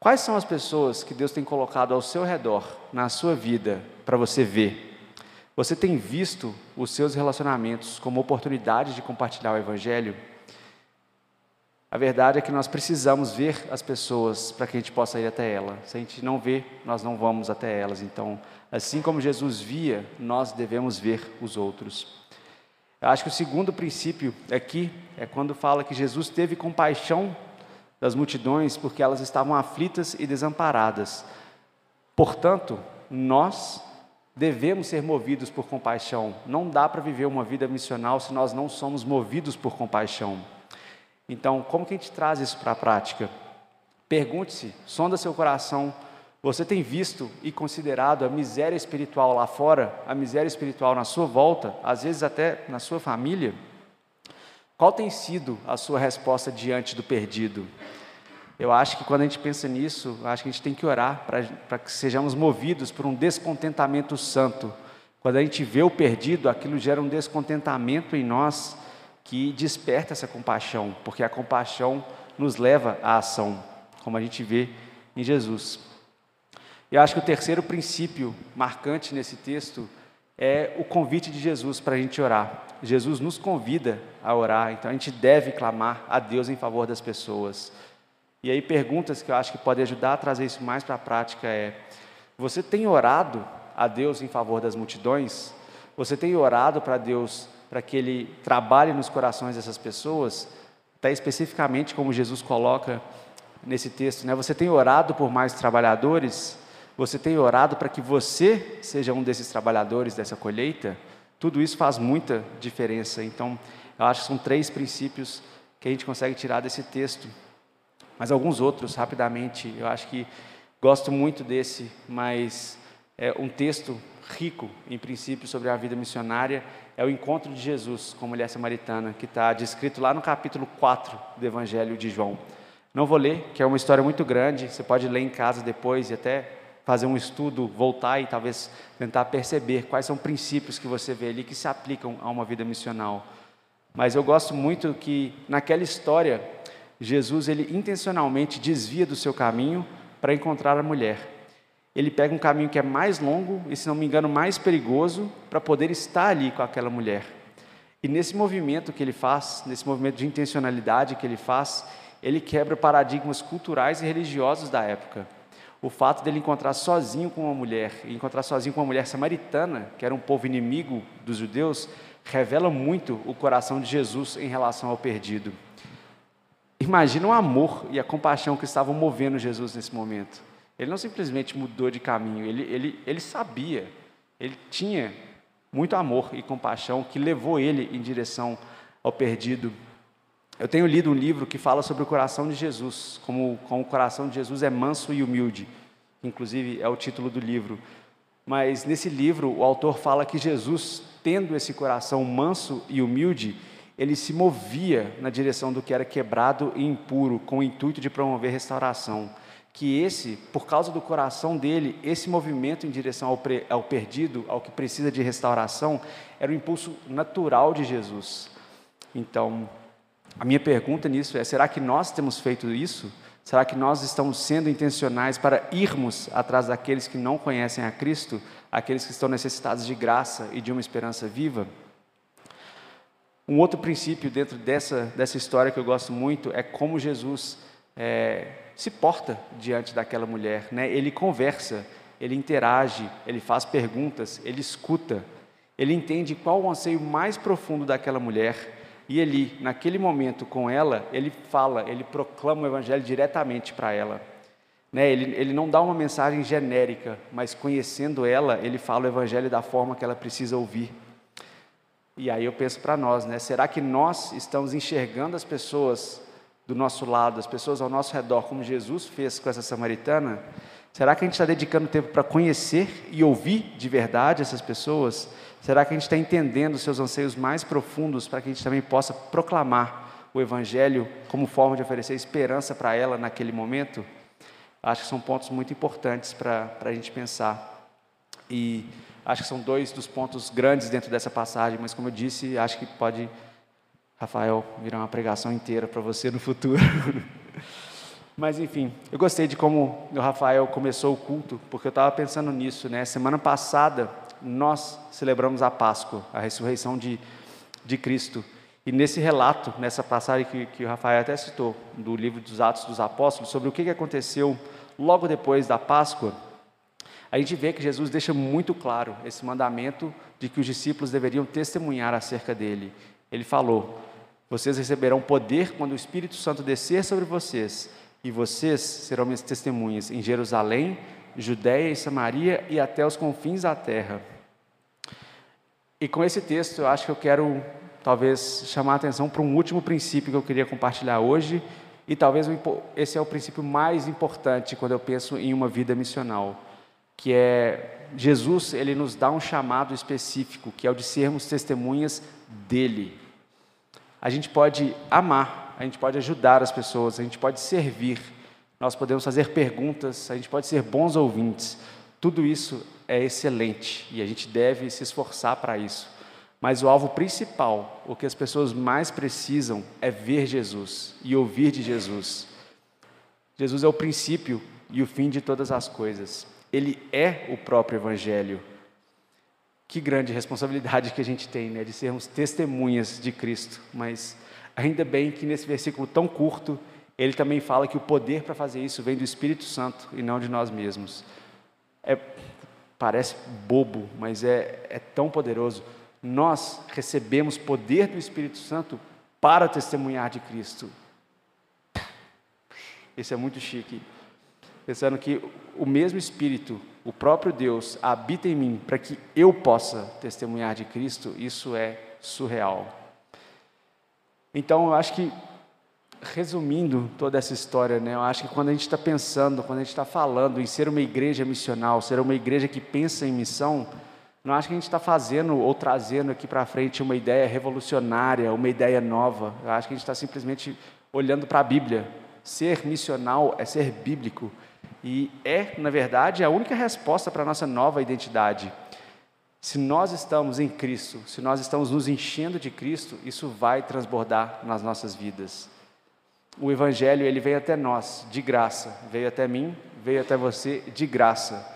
quais são as pessoas que Deus tem colocado ao seu redor, na sua vida, para você ver? Você tem visto os seus relacionamentos como oportunidade de compartilhar o Evangelho? A verdade é que nós precisamos ver as pessoas para que a gente possa ir até ela. Se a gente não vê, nós não vamos até elas. Então, assim como Jesus via, nós devemos ver os outros. Eu acho que o segundo princípio aqui é quando fala que Jesus teve compaixão das multidões porque elas estavam aflitas e desamparadas. Portanto, nós devemos ser movidos por compaixão. Não dá para viver uma vida missional se nós não somos movidos por compaixão. Então, como que a gente traz isso para a prática? Pergunte-se, sonda seu coração, Você tem visto e considerado a miséria espiritual lá fora, a miséria espiritual na sua volta, às vezes até na sua família? Qual tem sido a sua resposta diante do perdido? Eu acho que quando a gente pensa nisso, acho que a gente tem que orar para que sejamos movidos por um descontentamento santo. Quando a gente vê o perdido, aquilo gera um descontentamento em nós que desperta essa compaixão, porque a compaixão nos leva à ação, como a gente vê em Jesus. E acho que o terceiro princípio marcante nesse texto é o convite de Jesus para a gente orar. Jesus nos convida a orar, então a gente deve clamar a Deus em favor das pessoas. E aí, perguntas que eu acho que podem ajudar a trazer isso mais para a prática é: você tem orado a Deus em favor das multidões? Você tem orado para Deus para que Ele trabalhe nos corações dessas pessoas? Até especificamente como Jesus coloca nesse texto, né? Você tem orado por mais trabalhadores? Você tem orado para que você seja um desses trabalhadores dessa colheita? Tudo isso faz muita diferença. Então, eu acho que são três princípios que a gente consegue tirar desse texto. Mas alguns outros, rapidamente, eu acho que gosto muito desse, mas é um texto rico em princípios sobre a vida missionária é o encontro de Jesus com a mulher samaritana, que está descrito lá no capítulo 4 do Evangelho de João. Não vou ler, que é uma história muito grande, você pode ler em casa depois e até fazer um estudo, voltar e talvez tentar perceber quais são princípios que você vê ali que se aplicam a uma vida missional. Mas eu gosto muito que naquela história Jesus ele intencionalmente desvia do seu caminho para encontrar a mulher. Ele pega um caminho que é mais longo e, se não me engano, mais perigoso para poder estar ali com aquela mulher. E nesse movimento que ele faz, nesse movimento de intencionalidade que ele faz, ele quebra paradigmas culturais e religiosos da época o fato dele encontrar sozinho com uma mulher, encontrar sozinho com uma mulher samaritana, que era um povo inimigo dos judeus, revela muito o coração de Jesus em relação ao perdido. Imagina o amor e a compaixão que estavam movendo Jesus nesse momento. Ele não simplesmente mudou de caminho, ele, ele, ele sabia, ele tinha muito amor e compaixão que levou ele em direção ao perdido. Eu tenho lido um livro que fala sobre o coração de Jesus, como, como o coração de Jesus é manso e humilde, inclusive é o título do livro. Mas nesse livro, o autor fala que Jesus, tendo esse coração manso e humilde, ele se movia na direção do que era quebrado e impuro, com o intuito de promover restauração. Que esse, por causa do coração dele, esse movimento em direção ao, pre, ao perdido, ao que precisa de restauração, era o impulso natural de Jesus. Então, a minha pergunta nisso é: será que nós temos feito isso? Será que nós estamos sendo intencionais para irmos atrás daqueles que não conhecem a Cristo, aqueles que estão necessitados de graça e de uma esperança viva? Um outro princípio dentro dessa, dessa história que eu gosto muito é como Jesus é, se porta diante daquela mulher. Né? Ele conversa, ele interage, ele faz perguntas, ele escuta, ele entende qual o anseio mais profundo daquela mulher e ele, naquele momento com ela, ele fala, ele proclama o Evangelho diretamente para ela. Né? Ele, ele não dá uma mensagem genérica, mas conhecendo ela, ele fala o Evangelho da forma que ela precisa ouvir. E aí eu penso para nós, né? será que nós estamos enxergando as pessoas do nosso lado, as pessoas ao nosso redor, como Jesus fez com essa samaritana? Será que a gente está dedicando tempo para conhecer e ouvir de verdade essas pessoas? Será que a gente está entendendo seus anseios mais profundos para que a gente também possa proclamar o Evangelho como forma de oferecer esperança para ela naquele momento? Acho que são pontos muito importantes para a gente pensar. E acho que são dois dos pontos grandes dentro dessa passagem, mas como eu disse, acho que pode, Rafael, virar uma pregação inteira para você no futuro. <laughs> Mas enfim, eu gostei de como o Rafael começou o culto, porque eu estava pensando nisso, né? Semana passada nós celebramos a Páscoa, a ressurreição de, de Cristo. E nesse relato, nessa passagem que, que o Rafael até citou, do livro dos Atos dos Apóstolos, sobre o que aconteceu logo depois da Páscoa, a gente vê que Jesus deixa muito claro esse mandamento de que os discípulos deveriam testemunhar acerca dele. Ele falou: Vocês receberão poder quando o Espírito Santo descer sobre vocês, e vocês serão minhas testemunhas em Jerusalém, Judéia e Samaria e até os confins da terra. E com esse texto, eu acho que eu quero talvez chamar a atenção para um último princípio que eu queria compartilhar hoje E talvez esse é o princípio mais importante quando eu penso em uma vida missional, que é Jesus, ele nos dá um chamado específico, que é o de sermos testemunhas dele. A gente pode amar, a gente pode ajudar as pessoas, a gente pode servir, nós podemos fazer perguntas, a gente pode ser bons ouvintes. Tudo isso é excelente e a gente deve se esforçar para isso. Mas o alvo principal, o que as pessoas mais precisam, é ver Jesus e ouvir de Jesus. Jesus é o princípio e o fim de todas as coisas. Ele é o próprio Evangelho. Que grande responsabilidade que a gente tem, né, de sermos testemunhas de Cristo. Mas ainda bem que nesse versículo tão curto, ele também fala que o poder para fazer isso vem do Espírito Santo e não de nós mesmos. É, parece bobo, mas é, é tão poderoso nós recebemos poder do Espírito Santo para testemunhar de Cristo. Isso é muito chique. Pensando que o mesmo Espírito, o próprio Deus, habita em mim para que eu possa testemunhar de Cristo, isso é surreal. Então, eu acho que, resumindo toda essa história, né, eu acho que quando a gente está pensando, quando a gente está falando em ser uma igreja missional, ser uma igreja que pensa em missão, não acho que a gente está fazendo ou trazendo aqui para frente uma ideia revolucionária, uma ideia nova. Eu acho que a gente está simplesmente olhando para a Bíblia. Ser missional é ser bíblico. E é, na verdade, a única resposta para a nossa nova identidade. Se nós estamos em Cristo, se nós estamos nos enchendo de Cristo, isso vai transbordar nas nossas vidas. O Evangelho, ele veio até nós, de graça. Veio até mim, veio até você, de graça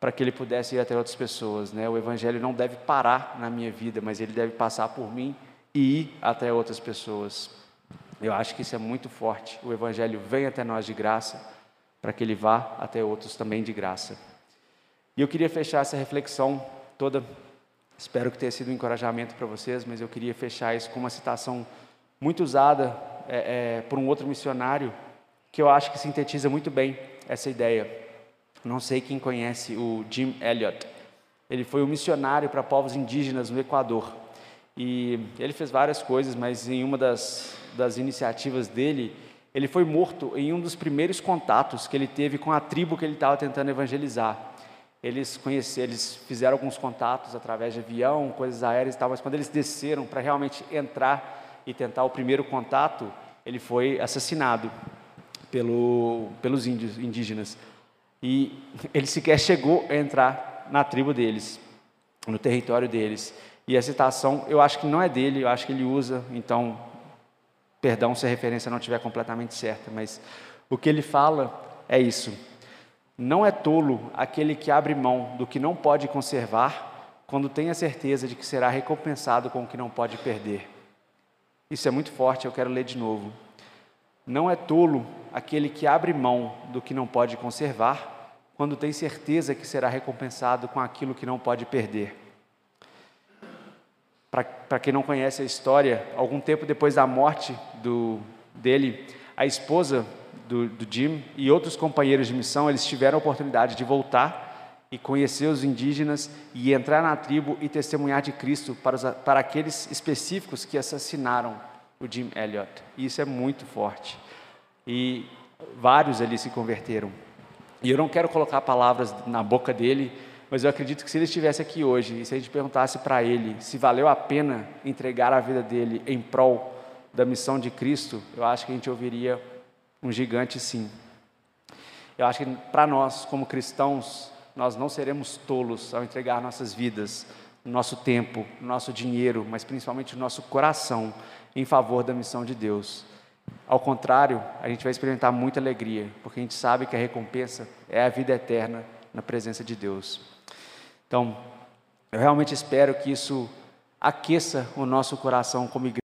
para que ele pudesse ir até outras pessoas. Né? O Evangelho não deve parar na minha vida, mas ele deve passar por mim e ir até outras pessoas. Eu acho que isso é muito forte. O Evangelho vem até nós de graça, para que ele vá até outros também de graça. E eu queria fechar essa reflexão toda, espero que tenha sido um encorajamento para vocês, mas eu queria fechar isso com uma citação muito usada é, é, por um outro missionário, que eu acho que sintetiza muito bem essa ideia. Não sei quem conhece o Jim Elliot. Ele foi um missionário para povos indígenas no Equador. E ele fez várias coisas, mas em uma das, das iniciativas dele, ele foi morto em um dos primeiros contatos que ele teve com a tribo que ele estava tentando evangelizar. Eles eles fizeram alguns contatos através de avião, coisas aéreas e tal, mas quando eles desceram para realmente entrar e tentar o primeiro contato, ele foi assassinado pelo, pelos índios, indígenas. E ele sequer chegou a entrar na tribo deles, no território deles. E a citação, eu acho que não é dele, eu acho que ele usa, então, perdão se a referência não estiver completamente certa, mas o que ele fala é isso. Não é tolo aquele que abre mão do que não pode conservar, quando tem a certeza de que será recompensado com o que não pode perder. Isso é muito forte, eu quero ler de novo. Não é tolo aquele que abre mão do que não pode conservar, quando tem certeza que será recompensado com aquilo que não pode perder. Para quem não conhece a história, algum tempo depois da morte do, dele, a esposa do, do Jim e outros companheiros de missão, eles tiveram a oportunidade de voltar e conhecer os indígenas e entrar na tribo e testemunhar de Cristo para, os, para aqueles específicos que assassinaram o Jim Elliot. E isso é muito forte. E vários ali se converteram. E eu não quero colocar palavras na boca dele, mas eu acredito que se ele estivesse aqui hoje e se a gente perguntasse para ele se valeu a pena entregar a vida dele em prol da missão de Cristo, eu acho que a gente ouviria um gigante sim. Eu acho que para nós, como cristãos, nós não seremos tolos ao entregar nossas vidas, nosso tempo, nosso dinheiro, mas principalmente o nosso coração em favor da missão de Deus. Ao contrário, a gente vai experimentar muita alegria, porque a gente sabe que a recompensa é a vida eterna na presença de Deus. Então, eu realmente espero que isso aqueça o nosso coração como igreja.